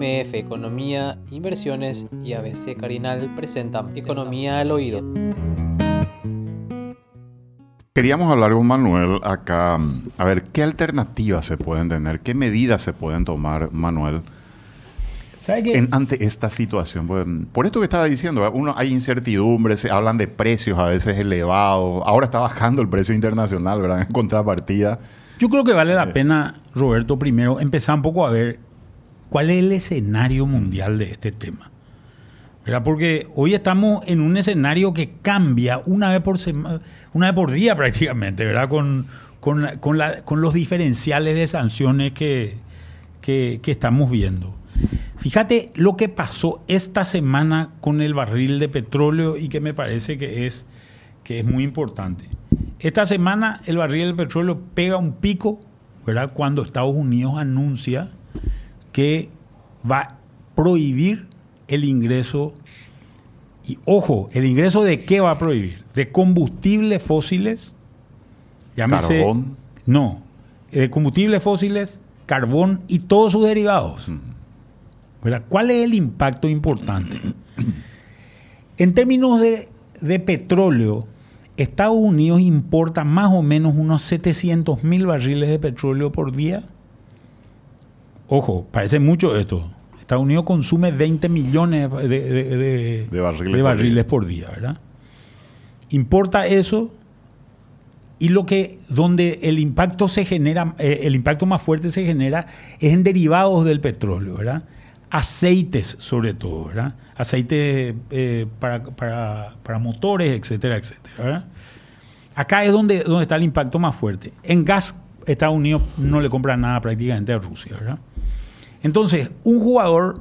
MF Economía, Inversiones y ABC Carinal presentan Economía al Oído. Queríamos hablar con Manuel acá, a ver, ¿qué alternativas se pueden tener? ¿Qué medidas se pueden tomar, Manuel? ante esta situación, pues, por esto que estaba diciendo, uno hay incertidumbre, se hablan de precios a veces elevados, ahora está bajando el precio internacional, ¿verdad? En contrapartida. Yo creo que vale la eh. pena, Roberto, primero empezar un poco a ver cuál es el escenario mundial de este tema. ¿verdad? Porque hoy estamos en un escenario que cambia una vez por, una vez por día prácticamente, ¿verdad? Con, con, los diferenciales de sanciones que, que, estamos viendo. Fíjate lo que pasó esta semana con el barril de petróleo y que me parece que es, que es muy importante. Esta semana el barril de petróleo pega un pico, ¿verdad? Cuando Estados Unidos anuncia que va a prohibir el ingreso, y ojo, ¿el ingreso de qué va a prohibir? De combustibles fósiles, llámese... Carbón. No, de combustibles fósiles, carbón y todos sus derivados. ¿Cuál es el impacto importante? En términos de, de petróleo, Estados Unidos importa más o menos unos 700 mil barriles de petróleo por día Ojo, parece mucho esto. Estados Unidos consume 20 millones de, barriles, por, día. ¿verdad? Importa eso y lo que donde el impacto se genera, eh, el impacto más fuerte se genera es en derivados del petróleo, ¿verdad? Aceites sobre todo, ¿verdad? Aceites eh, para, motores, etcétera, etcétera. Acá es donde, donde está el impacto más fuerte. En gas, Estados Unidos no le compra nada prácticamente a Rusia, ¿verdad? Entonces, un jugador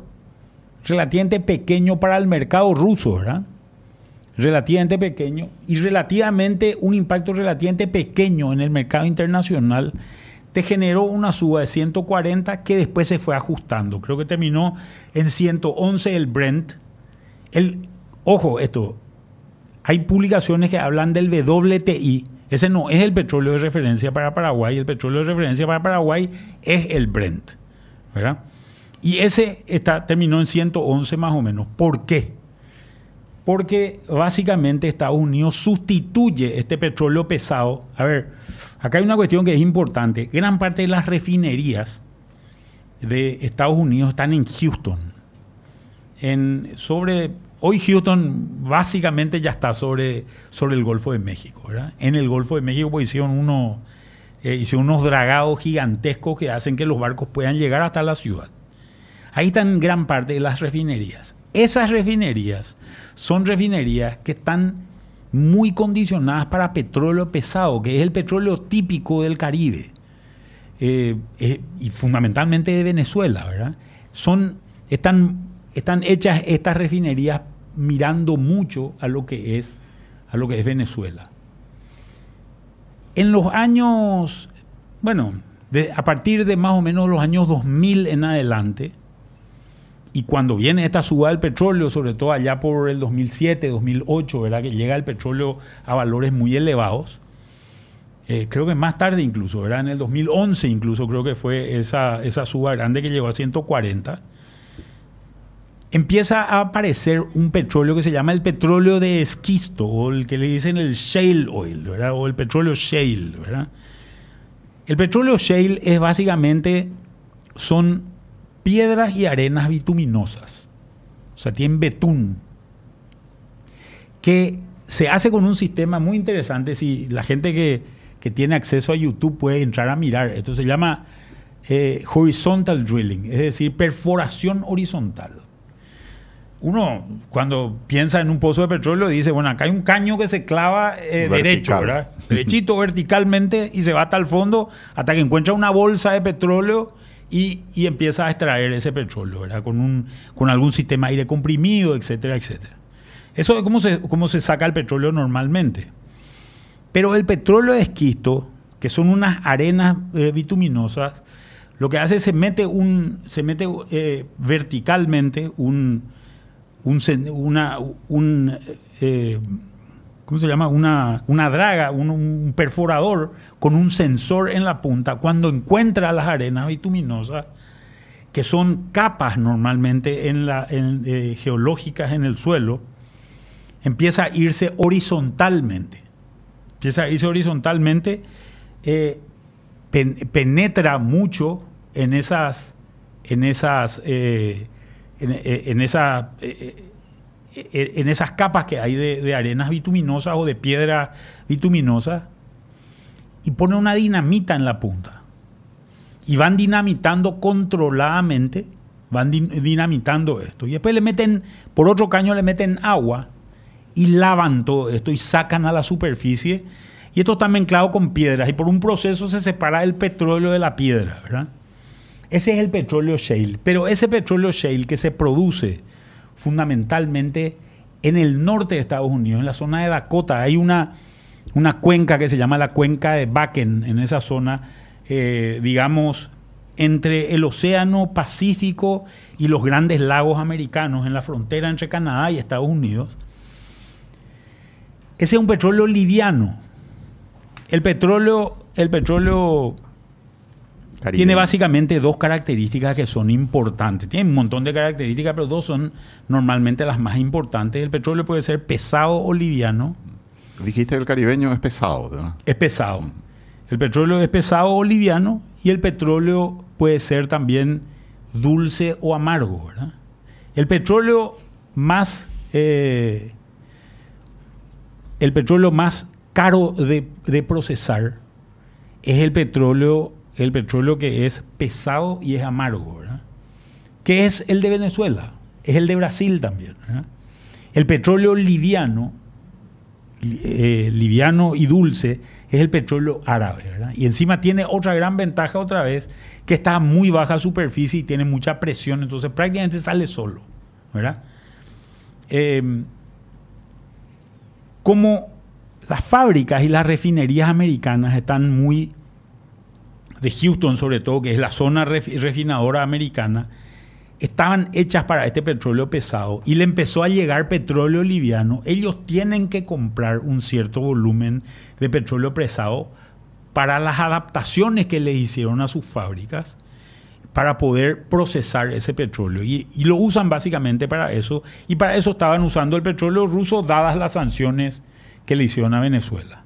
relativamente pequeño para el mercado ruso, ¿verdad? Relativamente pequeño y relativamente un impacto relativamente pequeño en el mercado internacional te generó una suba de 140 que después se fue ajustando. Creo que terminó en 111 el Brent. El, ojo, esto, hay publicaciones que hablan del WTI. Ese no es el petróleo de referencia para Paraguay. El petróleo de referencia para Paraguay es el Brent. Y ese está, terminó en 111 más o menos. ¿Por qué? Porque básicamente Estados Unidos sustituye este petróleo pesado. A ver, acá hay una cuestión que es importante. Gran parte de las refinerías de Estados Unidos están en Houston. En, sobre, hoy Houston básicamente ya está sobre, sobre el Golfo de México. En el Golfo de México pues, hicieron, uno, eh, hicieron unos dragados gigantescos que hacen que los barcos puedan llegar hasta la ciudad. Ahí están gran parte de las refinerías. Esas refinerías son refinerías que están muy condicionadas para petróleo pesado, que es el petróleo típico del Caribe eh, eh, y fundamentalmente de Venezuela, ¿verdad? Son, están, están hechas estas refinerías mirando mucho a lo que es, a lo que es Venezuela. En los años, bueno, a partir de más o menos los años 2000 en adelante, y cuando viene esta suba del petróleo, sobre todo allá por el 2007, 2008, ¿verdad? que llega el petróleo a valores muy elevados, eh, creo que más tarde incluso, ¿verdad? en el 2011 incluso creo que fue esa, esa suba grande que llegó a 140, empieza a aparecer un petróleo que se llama el petróleo de esquisto, o el que le dicen el shale oil, o el petróleo shale. El petróleo shale es básicamente, son piedras y arenas bituminosas. O sea, tienen betún. Que se hace con un sistema muy interesante. Si la gente que, tiene acceso a YouTube puede entrar a mirar. Esto se llama eh, horizontal drilling, es decir, perforación horizontal. Uno, cuando piensa en un pozo de petróleo, dice, bueno, acá hay un caño que se clava eh, derecho, ¿verdad? Derechito verticalmente y se va hasta el fondo hasta que encuentra una bolsa de petróleo y, empieza a extraer ese petróleo, ¿verdad? Con, un, con algún sistema aire comprimido, etcétera, etcétera. Eso es cómo se, cómo se saca el petróleo normalmente. Pero el petróleo de esquisto, que son unas arenas eh, bituminosas, lo que hace es se mete, un, se mete eh, verticalmente un, un, una, un eh, ¿cómo se llama? Una, una draga, un, perforador con un sensor en la punta. Cuando encuentra las arenas bituminosas, que son capas normalmente en la, eh, geológicas en el suelo, empieza a irse horizontalmente. Empieza a irse horizontalmente, eh, penetra mucho en esas, en esas, en, en, esa, en esas capas que hay de, arenas bituminosas o de piedra bituminosa y pone una dinamita en la punta. Y van dinamitando controladamente, van dinamitando esto. Y después le meten, por otro caño le meten agua y lavan todo esto y sacan a la superficie. Y esto está mezclado con piedras y por un proceso se separa el petróleo de la piedra, ¿verdad? Ese es el petróleo shale. Pero ese petróleo shale que se produce fundamentalmente en el norte de Estados Unidos, en la zona de Dakota. Hay una, una cuenca que se llama la cuenca de Bakken, en esa zona, eh, digamos, entre el Océano Pacífico y los grandes lagos americanos, en la frontera entre Canadá y Estados Unidos. Ese es un petróleo liviano. El petróleo, el petróleo tiene básicamente dos características que son importantes. Tiene un montón de características, pero dos son normalmente las más importantes. El petróleo puede ser pesado o liviano. Dijiste que el caribeño es pesado, ¿verdad? Es pesado. El petróleo es pesado o liviano y el petróleo puede ser también dulce o amargo, ¿verdad? El petróleo más eh, el petróleo más caro de, de procesar es el petróleo el petróleo que es pesado y es amargo, ¿verdad? ¿Qué es el de Venezuela? Es el de Brasil también. El petróleo liviano, eh, liviano y dulce, es el petróleo árabe, ¿verdad? Y encima tiene otra gran ventaja otra vez, que está a muy baja superficie y tiene mucha presión, entonces prácticamente sale solo, ¿verdad? Em, como las fábricas y las refinerías americanas están muy de Houston sobre todo, que es la zona refinadora americana, estaban hechas para este petróleo pesado y le empezó a llegar petróleo liviano, ellos tienen que comprar un cierto volumen de petróleo pesado para las adaptaciones que le hicieron a sus fábricas para poder procesar ese petróleo. Y, y, lo usan básicamente para eso. Y para eso estaban usando el petróleo ruso dadas las sanciones que le hicieron a Venezuela.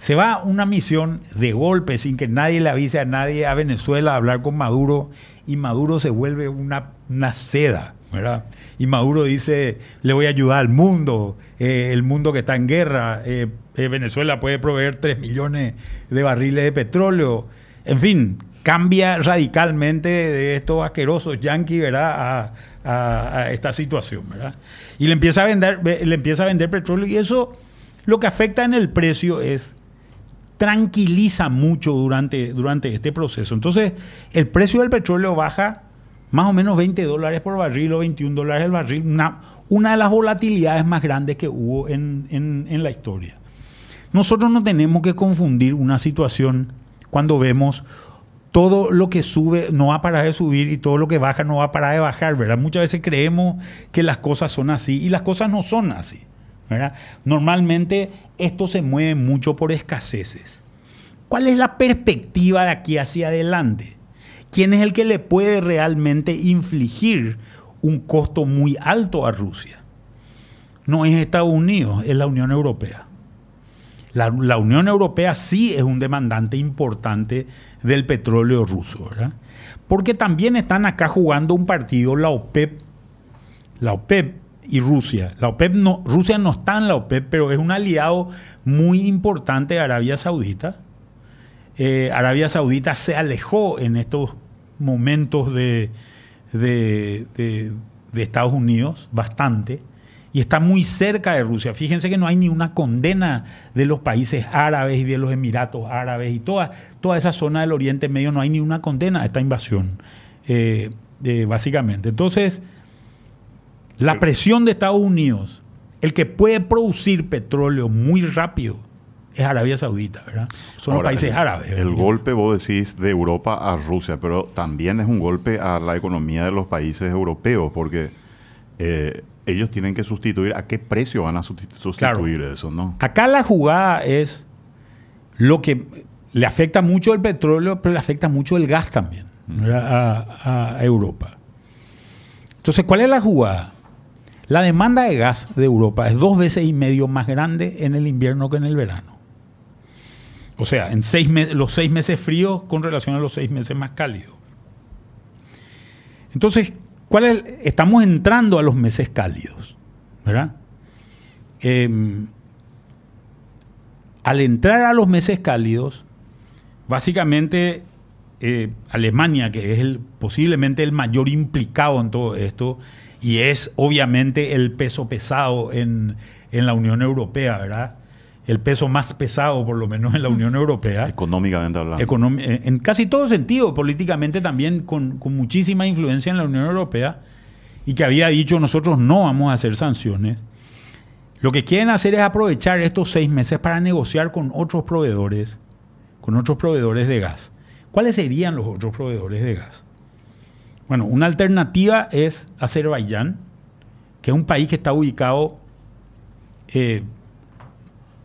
Se va una misión de golpe sin que nadie le avise a nadie a Venezuela a hablar con Maduro y Maduro se vuelve una, una seda, ¿verdad? Y Maduro dice, le voy a ayudar al mundo, eh, el mundo que está en guerra, eh, eh, Venezuela puede proveer 3 millones de barriles de petróleo, en fin, cambia radicalmente de estos asquerosos yanquis, ¿verdad? A, a, esta situación, ¿verdad? Y le empieza a vender, le empieza a vender petróleo y eso lo que afecta en el precio es tranquiliza mucho durante, durante este proceso. Entonces, el precio del petróleo baja más o menos 20 dólares por barril o 21 dólares el barril, una, una de las volatilidades más grandes que hubo en, en la historia. Nosotros no tenemos que confundir una situación cuando vemos todo lo que sube no va a parar de subir y todo lo que baja no va a parar de bajar, ¿verdad? Muchas veces creemos que las cosas son así y las cosas no son así. Normalmente esto se mueve mucho por escaseces. ¿Cuál es la perspectiva de aquí hacia adelante? ¿Quién es el que le puede realmente infligir un costo muy alto a Rusia? No es Estados Unidos, es la Unión Europea. La, Unión Europea sí es un demandante importante del petróleo ruso, Porque también están acá jugando un partido la OPEP. La OPEP y Rusia. La OPEP no, Rusia no está en la OPEP, pero es un aliado muy importante de Arabia Saudita. Eh, Arabia Saudita se alejó en estos momentos de, de, Estados Unidos bastante y está muy cerca de Rusia. Fíjense que no hay ni una condena de los países árabes y de los Emiratos Árabes y toda, toda esa zona del Oriente Medio, no hay ni una condena a esta invasión, eh, básicamente. Entonces, la presión de Estados Unidos, el que puede producir petróleo muy rápido, es Arabia Saudita, ¿verdad? Son los países árabes. El golpe, vos decís, de Europa a Rusia, pero también es un golpe a la economía de los países europeos, porque eh, ellos tienen que sustituir. ¿A qué precio van a sustituir eso, no? Acá la jugada es lo que le afecta mucho el petróleo, pero le afecta mucho el gas también. a, Europa. Entonces, ¿cuál es la jugada? La demanda de gas de Europa es dos veces y medio más grande en el invierno que en el verano. O sea, en los seis meses fríos con relación a los seis meses más cálidos. Entonces, ¿cuál es? estamos entrando a los meses cálidos, ¿verdad? Em, al entrar a los meses cálidos, básicamente eh, Alemania, que es el, posiblemente el mayor implicado en todo esto, y es obviamente el peso pesado en, la Unión Europea, ¿verdad? El peso más pesado, por lo menos en la Unión Europea. Económicamente hablando. en casi todo sentido, políticamente también con, con muchísima influencia en la Unión Europea, y que había dicho nosotros no vamos a hacer sanciones. Lo que quieren hacer es aprovechar estos seis meses para negociar con otros proveedores, con otros proveedores de gas. ¿Cuáles serían los otros proveedores de gas? Bueno, una alternativa es Azerbaiyán, que es un país que está ubicado, eh,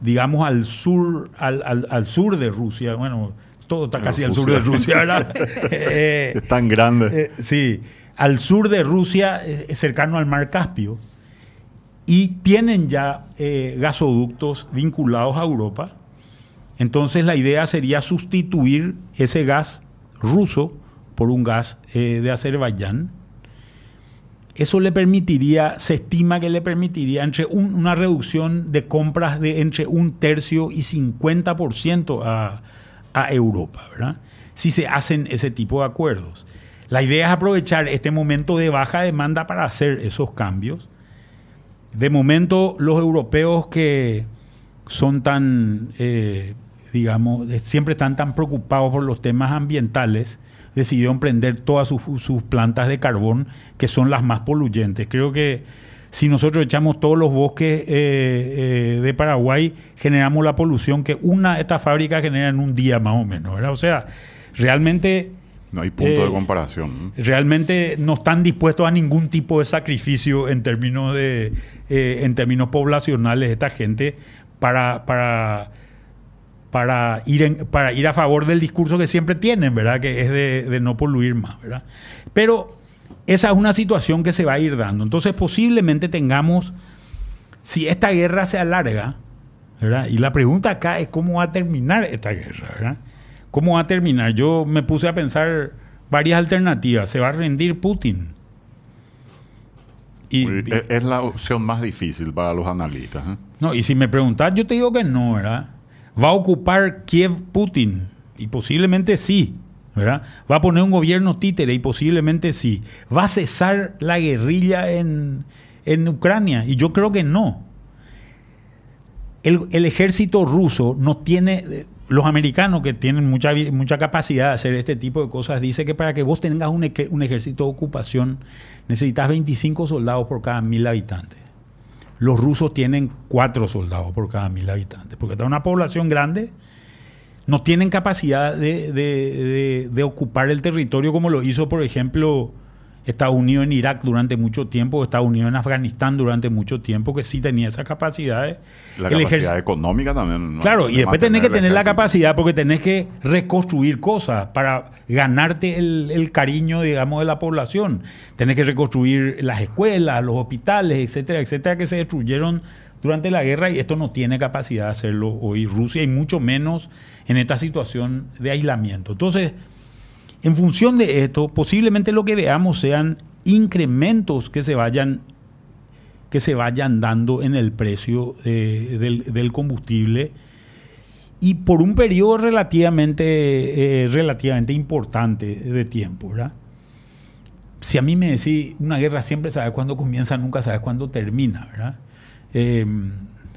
digamos, al sur, al, sur de Rusia. Bueno, todo está casi al sur de Rusia, ¿verdad? es tan grande. Eh, sí, al sur de Rusia, eh, cercano al mar Caspio y tienen ya eh, gasoductos vinculados a Europa. Entonces la idea sería sustituir ese gas ruso por un gas eh, de Azerbaiyán. Eso le permitiría, se estima que le permitiría entre una reducción de compras de entre un tercio y 50% a, a Europa, ¿verdad? Si se hacen ese tipo de acuerdos. La idea es aprovechar este momento de baja demanda para hacer esos cambios de momento, los europeos que son tan, eh, digamos, siempre están tan preocupados por los temas ambientales, decidieron prender todas sus, plantas de carbón, que son las más poluyentes. Creo que si nosotros echamos todos los bosques eh, eh, de Paraguay, generamos la polución que una de estas fábricas genera en un día más o menos. O sea, realmente no hay punto de eh, comparación. Realmente no están dispuestos a ningún tipo de sacrificio en términos, de, en términos poblacionales esta gente para, para, para, ir para ir a favor del discurso que siempre tienen, ¿verdad? Que es de, no poluir más, ¿verdad? Pero esa es una situación que se va a ir dando. Entonces posiblemente tengamos, si esta guerra se alarga, ¿verdad? Y la pregunta acá es cómo va a terminar esta guerra, ¿verdad? ¿Cómo va a terminar? Yo me puse a pensar varias alternativas. ¿Se va a rendir Putin? Y, es la opción más difícil para los analistas. ¿eh? No, y si me preguntas, yo te digo que no, ¿verdad? ¿Va a ocupar Kiev Putin? Y posiblemente sí, ¿verdad? ¿Va a poner un gobierno títere? Y posiblemente sí. ¿Va a cesar la guerrilla en, Ucrania? Y yo creo que no. El, el, ejército ruso no tiene, los americanos que tienen mucha, mucha capacidad de hacer este tipo de cosas, dice que para que vos tengas un, un, ejército de ocupación necesitas 25 soldados por cada mil habitantes. Los rusos tienen 4 soldados por cada mil habitantes, porque está una población grande, no tienen capacidad de, de ocupar el territorio como lo hizo, por ejemplo, Estados Unidos en Irak durante mucho tiempo, Estados Unidos en Afganistán durante mucho tiempo, que sí tenía esas capacidades. La capacidad económica también. Claro, y después tenés que tener la capacidad porque tenés que reconstruir cosas para ganarte el, cariño, digamos, de la población. Tenés que reconstruir las escuelas, los hospitales, etcétera, etcétera, que se destruyeron durante la guerra y esto no tiene capacidad de hacerlo hoy Rusia y mucho menos en esta situación de aislamiento. Entonces, en función de esto, posiblemente lo que veamos sean incrementos que se vayan, que se vayan dando en el precio eh, del, combustible y por un periodo relativamente, eh, relativamente importante de tiempo. Si a mí me decís, una guerra siempre sabes cuándo comienza, nunca sabes cuándo termina. Em,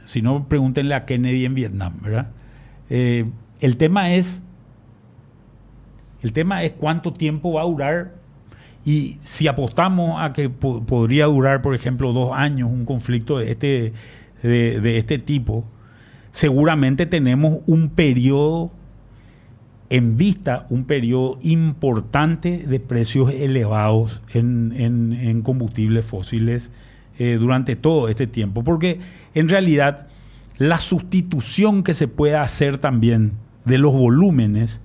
si no, pregúntenle a Kennedy en Vietnam. Eh, el tema es el tema es cuánto tiempo va a durar y si apostamos a que podría durar, por ejemplo, dos años un conflicto de este, de, este tipo, seguramente tenemos un periodo en vista, un periodo importante de precios elevados en, combustibles fósiles eh, durante todo este tiempo. Porque en realidad la sustitución que se puede hacer también de los volúmenes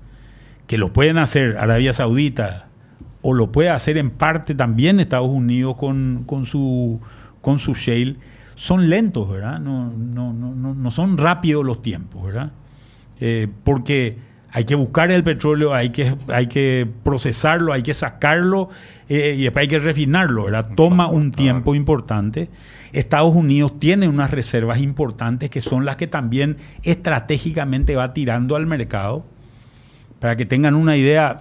que lo pueden hacer Arabia Saudita, o lo puede hacer en parte también Estados Unidos con, su, con su shale, son lentos, ¿verdad? No, no, no, no son rápidos los tiempos, ¿verdad? Eh, porque hay que buscar el petróleo, hay que, hay que procesarlo, hay que sacarlo eh, y después hay que refinarlo, ¿verdad? Toma un tiempo importante. Estados Unidos tiene unas reservas importantes que son las que también estratégicamente va tirando al mercado. Para que tengan una idea,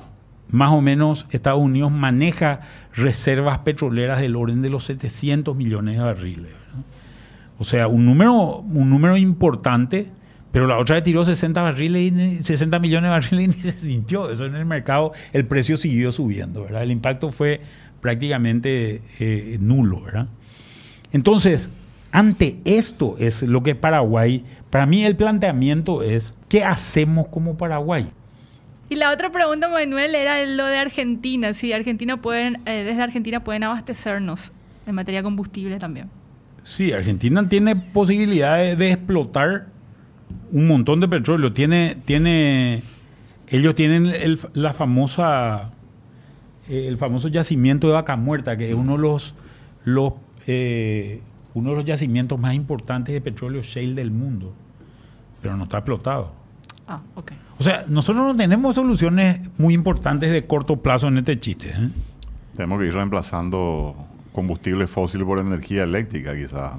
más o menos Estados Unidos maneja reservas petroleras del orden de los 700 millones de barriles. O sea, un número, un número importante pero la otra le tiró 60 barriles y 60 millones de barriles y ni se sintió. Eso en el mercado, el precio siguió subiendo, ¿verdad? El impacto fue prácticamente eh, nulo, ¿verdad? Entonces, ante esto es lo que Paraguay, para mí el planteamiento es, ¿qué hacemos como Paraguay? Y la otra pregunta, Manuel, era lo de Argentina. Si Argentina pueden, eh, desde Argentina pueden abastecernos en materia de combustible también. Sí, Argentina tiene posibilidades de explotar un montón de petróleo. Tiene, tiene, ellos tienen la famosa, eh, el famoso yacimiento de Vaca Muerta, que es uno de los, los eh, uno de los yacimientos más importantes de petróleo shale del mundo, pero no está explotado. Ah, ok. O sea, nosotros no tenemos soluciones muy importantes de corto plazo en este chiste. ¿eh? Tenemos que ir reemplazando combustible fósil por energía eléctrica, quizás,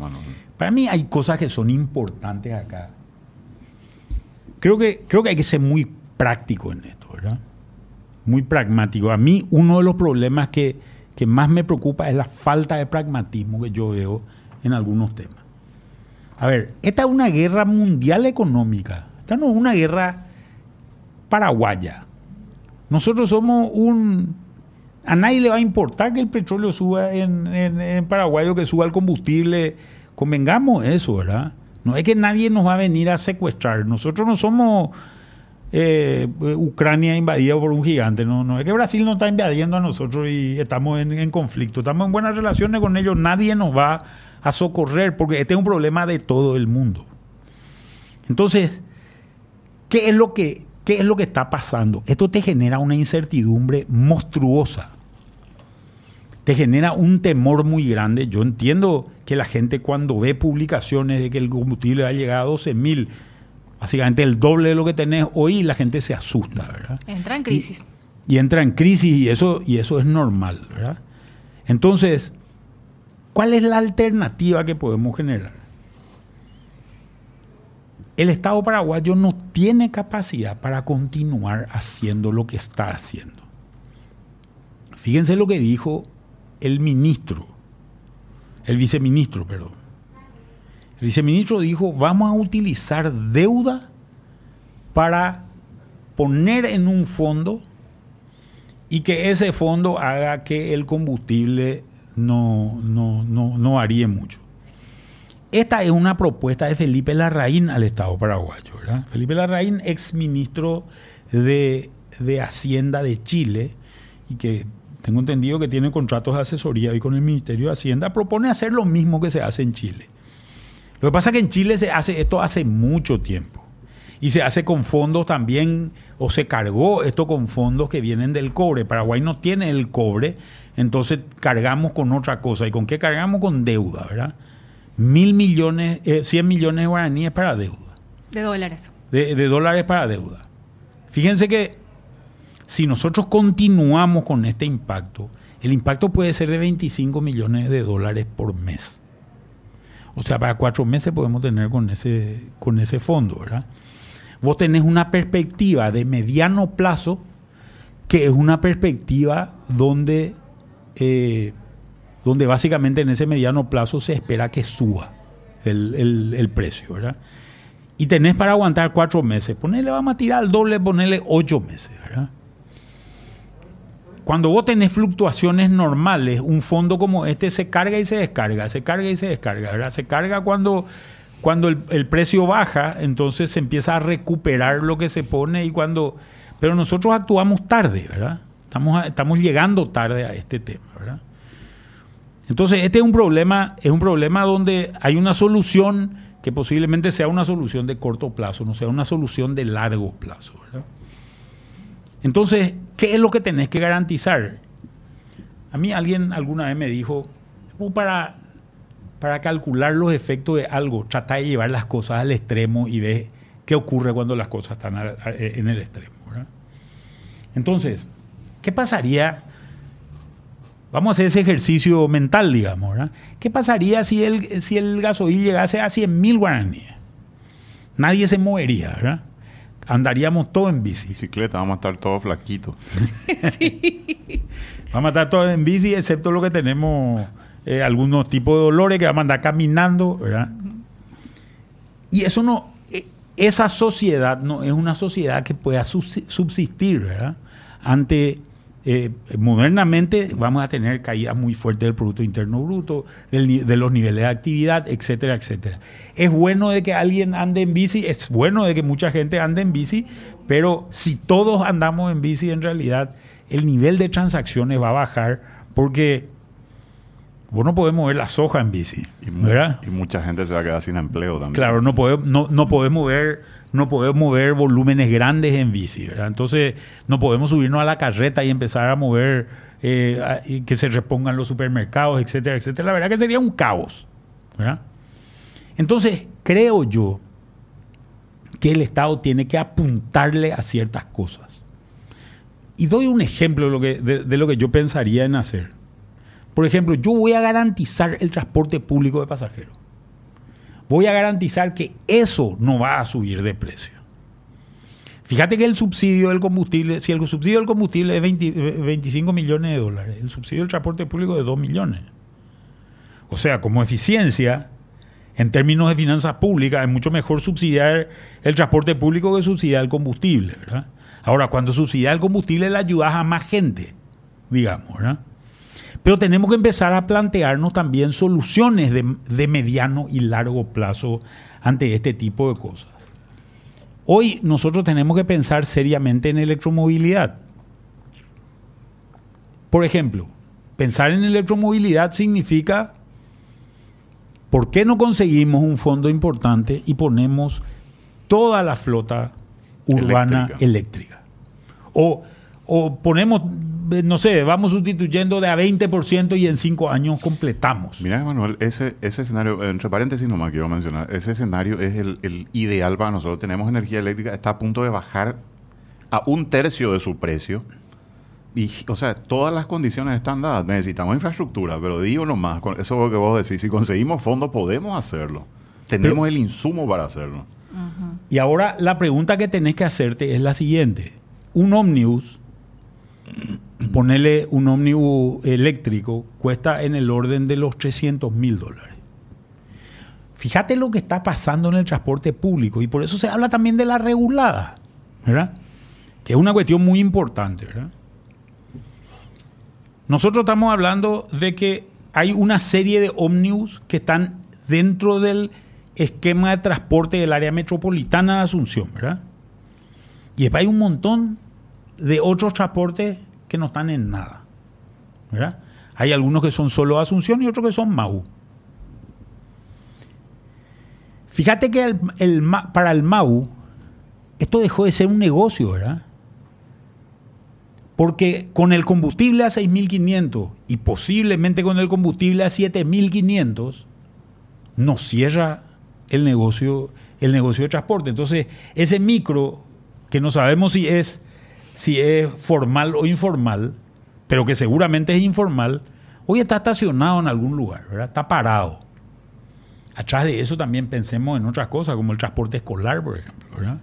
Para mí hay cosas que son importantes acá. Creo que, creo que hay que ser muy práctico en esto, ¿verdad? Muy pragmático. A mí uno de los problemas que, más me preocupa es la falta de pragmatismo que yo veo en algunos temas. A ver, esta es una guerra mundial económica. Esta no es una guerra paraguaya. Nosotros somos un... A nadie le va a importar que el petróleo suba en, en, en Paraguay o que suba el combustible. Convengamos eso, ¿verdad? No es que nadie nos va a venir a secuestrar. Nosotros no somos eh, Ucrania invadida por un gigante. No, no es que Brasil nos está invadiendo a nosotros y estamos en, conflicto. Estamos en buenas relaciones con ellos. Nadie nos va a socorrer porque este es un problema de todo el mundo. Entonces, ¿qué es lo que, qué es lo que está pasando? Esto te genera una incertidumbre monstruosa te genera un temor muy grande. Yo entiendo que la gente cuando ve publicaciones de que el combustible ha llegado a 12 mil, básicamente el doble de lo que tenés hoy, la gente se asusta, ¿verdad? Entra en crisis. Y, entra en crisis y eso, y eso es normal, ¿verdad? Entonces, ¿cuál es la alternativa que podemos generar? El Estado paraguayo no tiene capacidad para continuar haciendo lo que está haciendo. Fíjense lo que dijo el ministro, el viceministro, perdón. El viceministro dijo, vamos a utilizar deuda para poner en un fondo y que ese fondo haga que el combustible no, no, no, haría mucho. Esta es una propuesta de Felipe Larraín al Estado paraguayo. Felipe Larraín, ex ministro de, de Hacienda de Chile, y que tengo entendido que tiene contratos de asesoría y con el Ministerio de Hacienda, propone hacer lo mismo que se hace en Chile. Lo que pasa es que en Chile se hace esto hace mucho tiempo. Y se hace con fondos también, o se cargó esto con fondos que vienen del cobre. Paraguay no tiene el cobre, entonces cargamos con otra cosa. ¿Y con qué cargamos? Con deuda, ¿verdad? Mil millones, eh, cien millones de guaraníes para deuda. De dólares. de dólares para deuda. Fíjense que si nosotros continuamos con este impacto, el impacto puede ser de 25 millones de dólares por mes. O sea, para cuatro meses podemos tener con ese, con ese fondo, ¿verdad? Vos tenés una perspectiva de mediano plazo que es una perspectiva donde, eh, donde básicamente en ese mediano plazo se espera que suba el, el precio, ¿verdad? Y tenés para aguantar cuatro meses. Ponele, vamos a tirar al doble, ponerle ocho meses, ¿verdad? Cuando vos tenés fluctuaciones normales, un fondo como este se carga y se descarga, se carga y se descarga, ¿verdad? Se carga cuando, cuando el, precio baja, entonces se empieza a recuperar lo que se pone y cuando... Pero nosotros actuamos tarde, ¿verdad? Estamos, estamos llegando tarde a este tema, ¿verdad? Entonces, este es un problema, es un problema donde hay una solución que posiblemente sea una solución de corto plazo, no sea una solución de largo plazo, ¿verdad? Entonces, ¿qué es lo que tenés que garantizar? A mí alguien alguna vez me dijo, para, para calcular los efectos de algo, trata de llevar las cosas al extremo y ve qué ocurre cuando las cosas están en el extremo. Entonces, ¿qué pasaría? Vamos a hacer ese ejercicio mental, digamos. ¿Qué pasaría si el, si el gasoil llegase a 100 mil guaraníes? Nadie se movería, ¿verdad? Andaríamos todos en bici. Bicicleta, vamos a estar todos flaquitos. sí. Vamos a estar todos en bici, excepto lo que tenemos eh, algunos tipos de dolores que vamos a andar caminando, ¿verdad? Y eso no, eh, esa sociedad no es una sociedad que pueda subsistir, ¿verdad? Ante eh, modernamente vamos a tener caídas muy fuertes del Producto Interno Bruto, de los niveles de actividad, etcétera, etcétera. Es bueno de que alguien ande en bici, es bueno de que mucha gente ande en bici, pero si todos andamos en bici, en realidad el nivel de transacciones va a bajar porque vos no podés mover la soja en bici. Y, ¿verdad? y mucha gente se va a quedar sin empleo también. Claro, no podemos, no, no podés mover no podemos mover volúmenes grandes en bici, ¿verdad? Entonces no podemos subirnos a la carreta y empezar a mover eh, y que se repongan los supermercados, etcétera, etcétera. La verdad que sería un caos, ¿verdad? Entonces creo yo que el Estado tiene que apuntarle a ciertas cosas. Y doy un ejemplo de lo que, de lo que yo pensaría en hacer. Por ejemplo, yo voy a garantizar el transporte público de pasajeros voy a garantizar que eso no va a subir de precio. Fíjate que el subsidio del combustible, si el subsidio del combustible es 25 millones de dólares, el subsidio del transporte público es 2 millones. O sea, como eficiencia, en términos de finanzas públicas, es mucho mejor subsidiar el transporte público que subsidiar el combustible. Ahora, cuando subsidiar el combustible le ayudas a más gente, digamos. ¿verdad? Pero tenemos que empezar a plantearnos también soluciones de, mediano y largo plazo ante este tipo de cosas. Hoy nosotros tenemos que pensar seriamente en electromovilidad. Por ejemplo, pensar en electromovilidad significa, ¿por qué no conseguimos un fondo importante y ponemos toda la flota urbana eléctrica? O, o ponemos no sé, vamos sustituyendo de a 20% y en cinco años completamos. Mira, Manuel, ese, ese escenario, entre paréntesis nomás quiero mencionar, ese escenario es el, ideal para nosotros. Tenemos energía eléctrica, está a punto de bajar a un tercio de su precio. Y, o sea, todas las condiciones están dadas. Necesitamos infraestructura, pero digo nomás, eso es lo que vos decís, si conseguimos fondos podemos hacerlo. Tenemos el insumo para hacerlo. Y ahora la pregunta que tenés que hacerte es la siguiente. Un ómnibus ponerle un ómnibus eléctrico cuesta en el orden de los 300 mil dólares. Fíjate lo que está pasando en el transporte público y por eso se habla también de la regulada, ¿verdad? Que es una cuestión muy importante, ¿verdad? Nosotros estamos hablando de que hay una serie de ómnibus que están dentro del esquema de transporte del área metropolitana de Asunción, ¿verdad? Y después hay un montón de otros transportes que no están en nada. ¿verdad? Hay algunos que son solo Asunción y otros que son MAU. Fíjate que para el MAU esto dejó de ser un negocio, ¿verdad? Porque con el combustible a 6.500 y posiblemente con el combustible a 7.500, nos cierra el negocio, el negocio de transporte. Entonces, ese micro, que no sabemos si es si es formal o informal, pero que seguramente es informal, hoy está estacionado en algún lugar, ¿verdad? Está parado. Atrás de eso también pensemos en otras cosas, como el transporte escolar, por ejemplo, ¿verdad?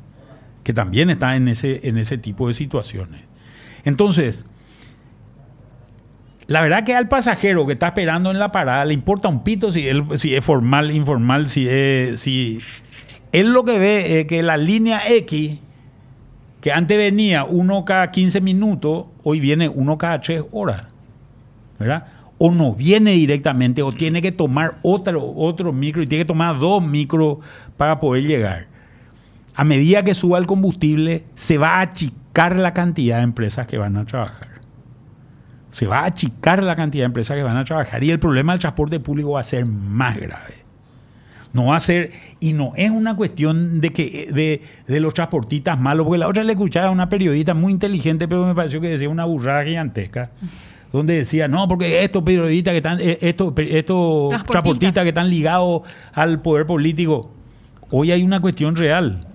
Que también está en ese, en ese tipo de situaciones. Entonces, la verdad que al pasajero que está esperando en la parada le importa un pito si, él, si es formal, informal, si es... Si, él lo que ve es que la línea X que antes venía uno cada 15 minutos, hoy viene uno cada 3 horas. ¿Verdad? O no viene directamente, o tiene que tomar otro, otro micro y tiene que tomar dos micros para poder llegar. A medida que suba el combustible, se va a achicar la cantidad de empresas que van a trabajar. Se va a achicar la cantidad de empresas que van a trabajar y el problema del transporte público va a ser más grave. No va a ser, y no es una cuestión de que de, los transportistas malos, porque la otra le escuchaba a una periodista muy inteligente, pero me pareció que decía una burrada gigantesca. donde decía, no, porque estos periodistas que están, eh, estos, estos transportistas que están ligados al poder político, hoy hay una cuestión real.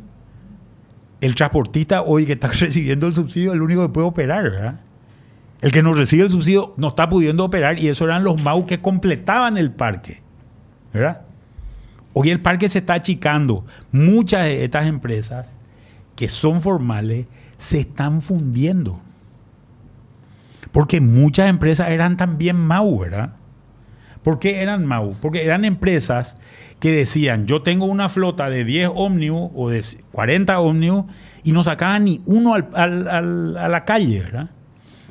El transportista hoy que está recibiendo el subsidio es el único que puede operar, ¿verdad? El que no recibe el subsidio no está pudiendo operar y eso eran los MAU que completaban el parque, ¿verdad? Hoy el parque se está achicando. Muchas de estas empresas que son formales se están fundiendo. Porque muchas empresas eran también MAU, ¿verdad? ¿Por qué eran MAU? Porque eran empresas que decían, yo tengo una flota de 10 ómnibus o de 40 ómnibus y no sacaban ni uno a la calle, ¿verdad?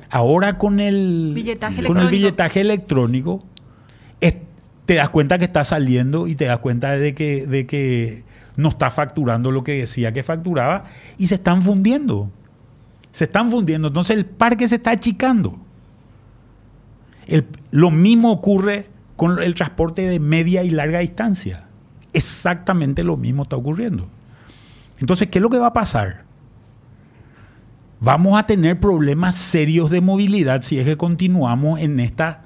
Ahora con el billetaje con electrónico, el billetaje electrónico te das cuenta que está saliendo y te das cuenta de que, de que no está facturando lo que decía que facturaba y se están fundiendo. Se están fundiendo. Entonces el parque se está achicando. lo mismo ocurre con el transporte de media y larga distancia. Exactamente lo mismo está ocurriendo. Entonces, ¿qué es lo que va a pasar? Vamos a tener problemas serios de movilidad si es que continuamos en esta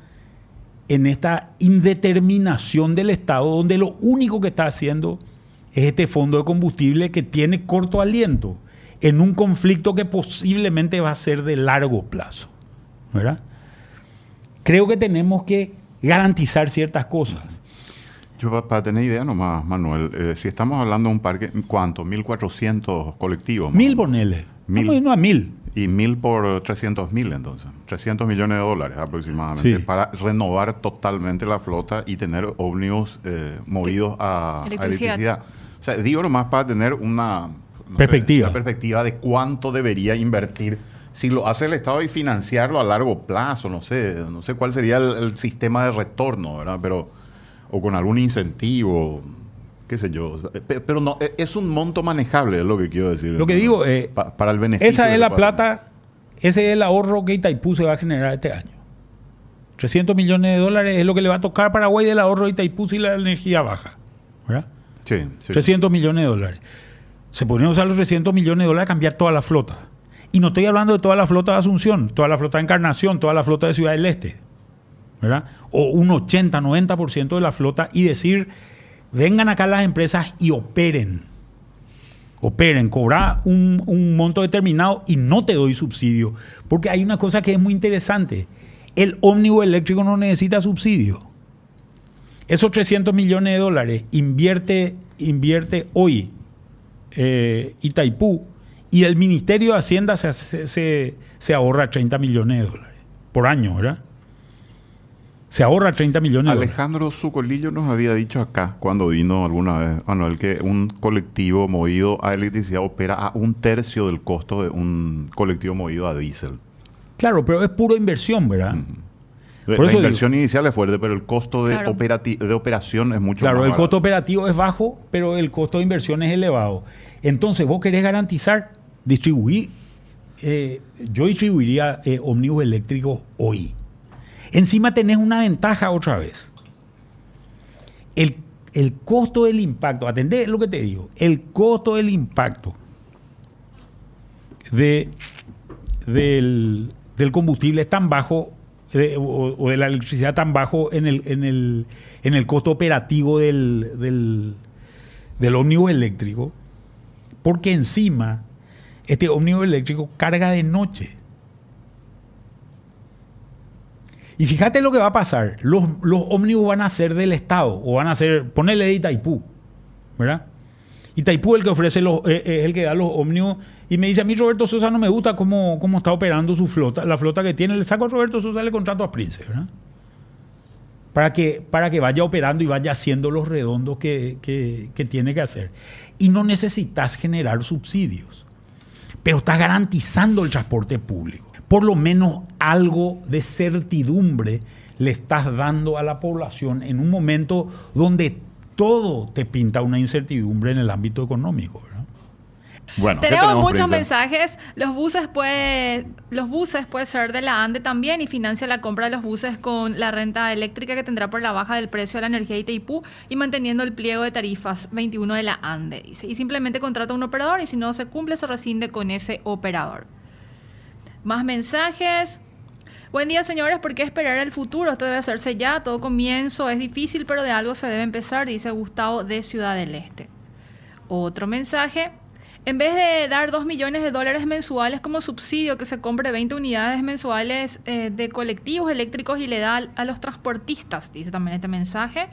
en esta indeterminación del Estado, donde lo único que está haciendo es este fondo de combustible que tiene corto aliento en un conflicto que posiblemente va a ser de largo plazo. ¿verdad? Creo que tenemos que garantizar ciertas cosas. Yo para tener idea nomás, Manuel, eh, si estamos hablando de un parque, ¿cuánto? ¿1.400 colectivos? Mil, ponele. Mil. No a mil. Y mil por 300 mil entonces. 300 millones de dólares aproximadamente para renovar totalmente la flota y tener ómnibus eh, movidos a electricidad. O sea, digo nomás para tener una perspectiva. perspectiva de cuánto debería invertir si lo hace el Estado y financiarlo a largo plazo, no sé, no sé cuál sería el, sistema de retorno, ¿verdad? Pero, o con algún incentivo, qué sé yo. Pero no, e, es un monto manejable, es lo que quiero decir. Lo que digo, eh, para el beneficio. Esa es la plata, ese es el ahorro que Itaipú se va a generar este año. 300 millones de dólares es lo que le va a tocar a Paraguay del ahorro de Itaipú si la energía baja. ¿Verdad? Sí, sí. 300 millones de dólares. Se podrían usar los 300 millones de dólares a cambiar toda la flota. Y no estoy hablando de toda la flota de Asunción, toda la flota de Encarnación, toda la flota de Ciudad del Este. ¿verdad? O un 80, 90% de la flota y decir, vengan acá las empresas y operen. Operen, cobrar un, monto determinado y no te doy subsidio. Porque hay una cosa que es muy interesante. El ómnibus eléctrico no necesita subsidio. Esos 300 millones de dólares invierte, invierte hoy eh, Itaipú y el Ministerio de Hacienda se, se, se, ahorra 30 millones de dólares por año, ¿verdad? Se ahorra 30 millones de Alejandro Zucolillo nos había dicho acá, cuando vino alguna vez, Manuel, que un colectivo movido a electricidad opera a un tercio del costo de un colectivo movido a diésel. Claro, pero es pura inversión, ¿verdad? la inversión inicial es fuerte, pero el costo de, de operación es mucho claro, Claro, el costo operativo es bajo, pero el costo de inversión es elevado. Entonces, vos querés garantizar, distribuir. Eh, yo distribuiría eh, ómnibus eléctricos hoy. Encima tenés una ventaja otra vez. El, costo del impacto, atendé lo que te digo, el costo del impacto de, del, combustible es tan bajo o, de la electricidad tan bajo en el, en el, en el costo operativo del, del, del ómnibus eléctrico porque encima, este ómnibus eléctrico carga de noche. Y fíjate lo que va a pasar. Los, los ómnibus van a ser del Estado, o van a ser, ponele de Itaipú, ¿verdad? Itaipú es el que ofrece los, eh, es el que da los ómnibus. Y me dice a mí Roberto Sosa no me gusta cómo, cómo está operando su flota, la flota que tiene. Le saco a Roberto Sosa el contrato a Prince, ¿verdad? Para que, para que vaya operando y vaya haciendo los redondos que, que tiene que hacer y no necesitas generar subsidios, pero estás garantizando el transporte público. Por lo menos algo de certidumbre le estás dando a la población en un momento donde todo te pinta una incertidumbre en el ámbito económico. Tenemos, muchos mensajes. Los buses puede, los buses puede ser de la ANDE también y financia la compra de los buses con la renta eléctrica que tendrá por la baja del precio de la energía de Itaipú y manteniendo el pliego de tarifas 21 de la ANDE. Y simplemente contrata un operador y si no se cumple se rescinde con ese operador. Más mensajes. Buen día, señores. ¿Por qué esperar el futuro? Esto debe hacerse ya. Todo comienzo es difícil, pero de algo se debe empezar, dice Gustavo de Ciudad del Este. Otro mensaje. En vez de dar 2 millones de dólares mensuales como subsidio que se compre 20 unidades mensuales eh, de colectivos eléctricos y le da a los transportistas, dice también este mensaje.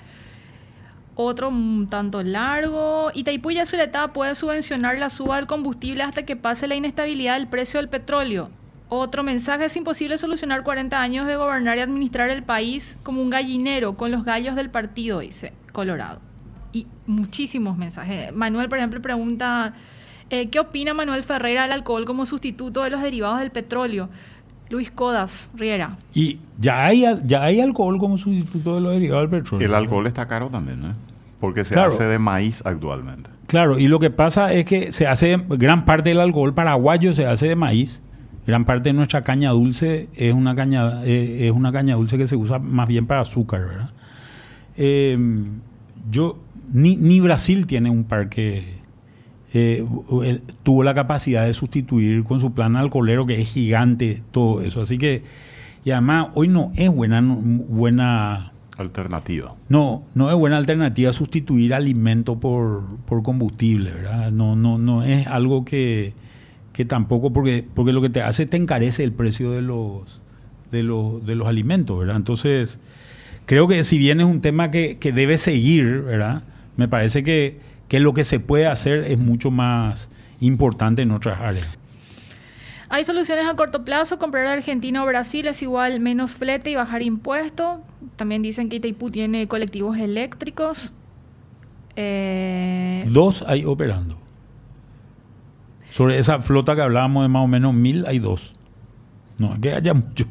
Otro un tanto largo. Itaipú y puede subvencionar la suba del combustible hasta que pase la inestabilidad del precio del petróleo. Otro mensaje, es imposible solucionar 40 años de gobernar y administrar el país como un gallinero con los gallos del partido, dice Colorado. Y muchísimos mensajes. Manuel, por ejemplo, pregunta, eh, ¿qué opina Manuel Ferreira del alcohol como sustituto de los derivados del petróleo? Luis Codas, Riera. Y ya hay, ya hay alcohol como sustituto de los derivados del petróleo. El alcohol está caro también, ¿no? Porque se hace de maíz actualmente. Claro, y lo que pasa es que se hace gran parte del alcohol paraguayo se hace de maíz. Gran parte de nuestra caña dulce es una caña, eh, es una caña dulce que se usa más bien para azúcar, ¿verdad? Em, yo, ni, ni, Brasil tiene un parque, eh, tuvo la capacidad de sustituir con su plan alcoholero que es gigante todo eso. Así que, y además hoy no es buena, buena Alternativa. No, no es buena alternativa sustituir alimento por, combustible, ¿verdad? No, no, no es algo que, tampoco, porque, porque lo que te hace te encarece el precio de los, de los, de los alimentos, ¿verdad? Entonces, creo que si bien es un tema que, que debe seguir, ¿verdad? Me parece que, que lo que se puede hacer es mucho más importante en otras áreas. Hay soluciones a corto plazo, comprar a Argentina o Brasil es igual menos flete y bajar impuestos. También dicen que Itaipú tiene colectivos eléctricos. Eh, dos hay operando. Sobre esa flota que hablábamos de más o menos mil, hay dos. No, que haya mucho.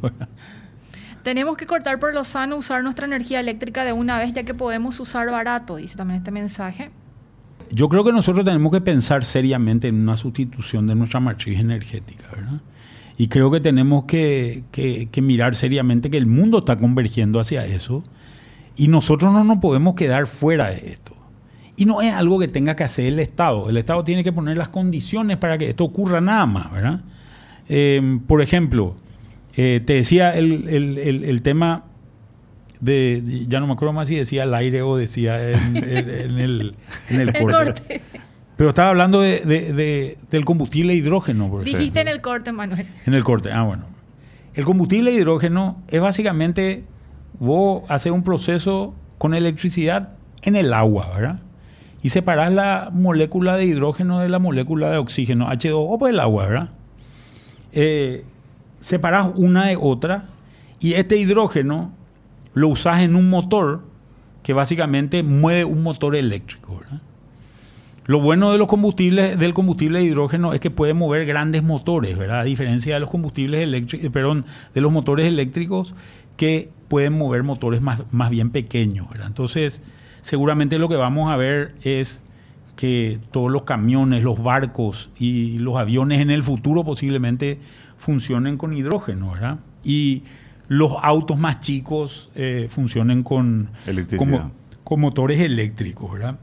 Tenemos que cortar por lo sano, usar nuestra energía eléctrica de una vez, ya que podemos usar barato, dice también este mensaje. Yo creo que nosotros tenemos que pensar seriamente en una sustitución de nuestra matriz energética, ¿verdad? Y creo que tenemos que, mirar seriamente que el mundo está convergiendo hacia eso y nosotros no nos podemos quedar fuera de esto. Y no es algo que tenga que hacer el Estado. El Estado tiene que poner las condiciones para que esto ocurra nada más, ¿verdad? Eh, por ejemplo, eh, te decía el tema ya no me acuerdo más si decía al aire o decía en, el, corte. Pero estaba hablando de, del combustible hidrógeno. Por Dijiste en el corte, Manuel. En el corte, ah, bueno. El combustible hidrógeno es básicamente vos haces un proceso con electricidad en el agua, ¿verdad? Y separás la molécula de hidrógeno de la molécula de oxígeno, H2O por el agua, ¿verdad? Eh, separás una de otra y este hidrógeno lo usas en un motor que básicamente mueve un motor eléctrico. Lo bueno de los combustibles, del combustible de hidrógeno es que puede mover grandes motores, ¿verdad? A diferencia de los combustibles eléctricos, perdón, de los motores eléctricos que pueden mover motores más, más bien pequeños, Entonces, seguramente lo que vamos a ver es que todos los camiones, los barcos y los aviones en el futuro posiblemente funcionen con hidrógeno, ¿verdad? Y los autos más chicos eh, funcionen con, con, motores eléctricos. ¿verdad?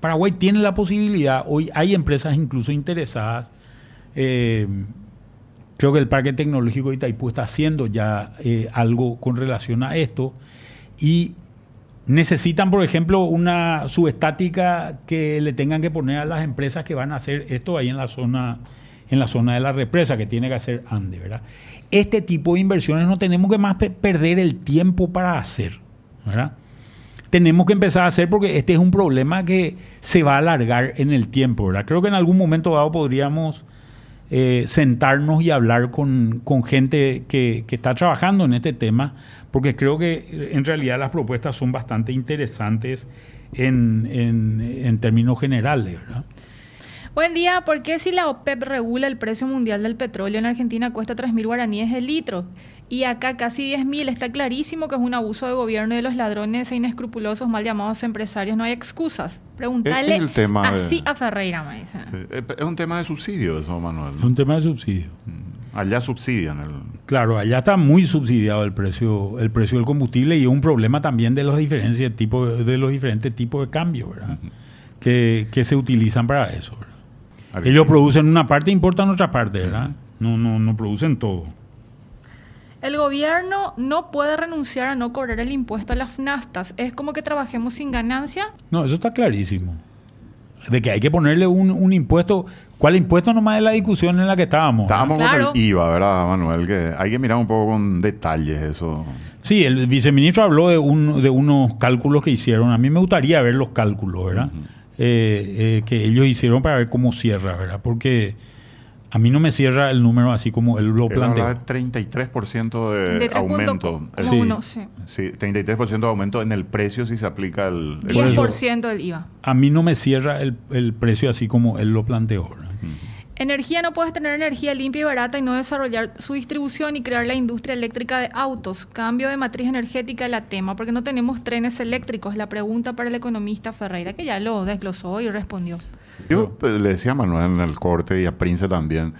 Paraguay tiene la posibilidad, hoy hay empresas incluso interesadas. Eh, creo que el Parque Tecnológico de Itaipú está haciendo ya eh, algo con relación a esto. Y necesitan, por ejemplo, una subestática que le tengan que poner a las empresas que van a hacer esto ahí en la zona en la zona de la represa que tiene que hacer Ande, ¿verdad? Este tipo de inversiones no tenemos que más perder el tiempo para hacer. ¿verdad? Tenemos que empezar a hacer porque este es un problema que se va a alargar en el tiempo. ¿verdad? Creo que en algún momento dado podríamos eh, sentarnos y hablar con, gente que, está trabajando en este tema, porque creo que en realidad las propuestas son bastante interesantes en, en, en términos generales. ¿verdad? Buen día, ¿por qué si la OPEP regula el precio mundial del petróleo en Argentina cuesta 3.000 guaraníes el litro? Y acá casi 10.000, está clarísimo que es un abuso de gobierno de los ladrones e inescrupulosos mal llamados empresarios, no hay excusas. Pregúntale así a Ferreira, me dice. Es un tema de subsidio eso, Manuel. Es un tema de subsidio. Mm. Allá subsidian el... Claro, allá está muy subsidiado el precio, el precio del combustible y es un problema también de los diferentes tipos, de los diferentes tipos de cambio, ¿verdad? que, que se utilizan para eso, ¿verdad? Ellos producen una parte e importan otra parte, ¿verdad? No, no, no producen todo. El gobierno no puede renunciar a no cobrar el impuesto a las naftas. Es como que trabajemos sin ganancia. No, eso está clarísimo. De que hay que ponerle un, impuesto. ¿Cuál impuesto nomás es la discusión en la que estábamos? Estábamos con el IVA, ¿verdad, Manuel? Que hay que mirar un poco con detalles eso. Sí, el viceministro habló de, un, de unos cálculos que hicieron. A mí me gustaría ver los cálculos, ¿verdad? Eh, eh, que ellos hicieron para ver cómo cierra, ¿verdad? Porque a mí no me cierra el número así como él lo plantea. 33% de, de aumento. sí. sí. 33% de aumento en el precio si se aplica el... el 10% del IVA. A mí no me cierra el, el precio así como él lo planteó. Energía no puedes tener energía limpia y barata y no desarrollar su distribución y crear la industria eléctrica de autos. Cambio de matriz energética la tema, porque no tenemos trenes eléctricos. La pregunta para el economista Ferreira, que ya lo desglosó y respondió. Yo pues, le decía a Manuel en el corte y a Prince también,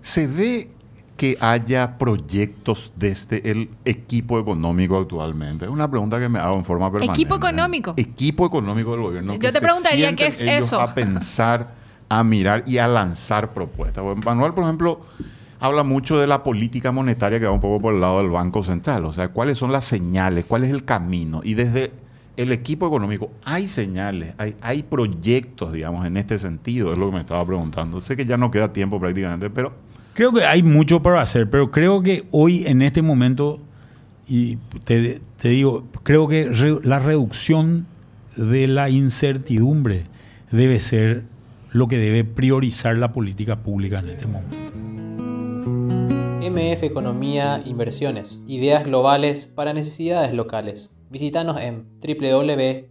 ¿se ve que haya proyectos desde el equipo económico actualmente? Es una pregunta que me hago en forma permanente. ¿Equipo económico? Equipo económico del gobierno. Yo te preguntaría qué es eso. A pensar, a mirar y a lanzar propuestas. Manuel, por ejemplo, habla mucho de la política monetaria que va un poco por el lado del Banco Central. O sea, cuáles son las señales, cuál es el camino. Y desde el equipo económico, hay señales, hay, hay proyectos, digamos, en este sentido, es lo que me estaba preguntando. Sé que ya no queda tiempo prácticamente, pero... Creo que hay mucho para hacer, pero creo que hoy, en este momento, y te, digo, creo que la reducción de la incertidumbre debe ser lo que debe priorizar la política pública en este momento. MF Economía Inversiones, ideas globales para necesidades locales. Visítanos en www.mf.com.py.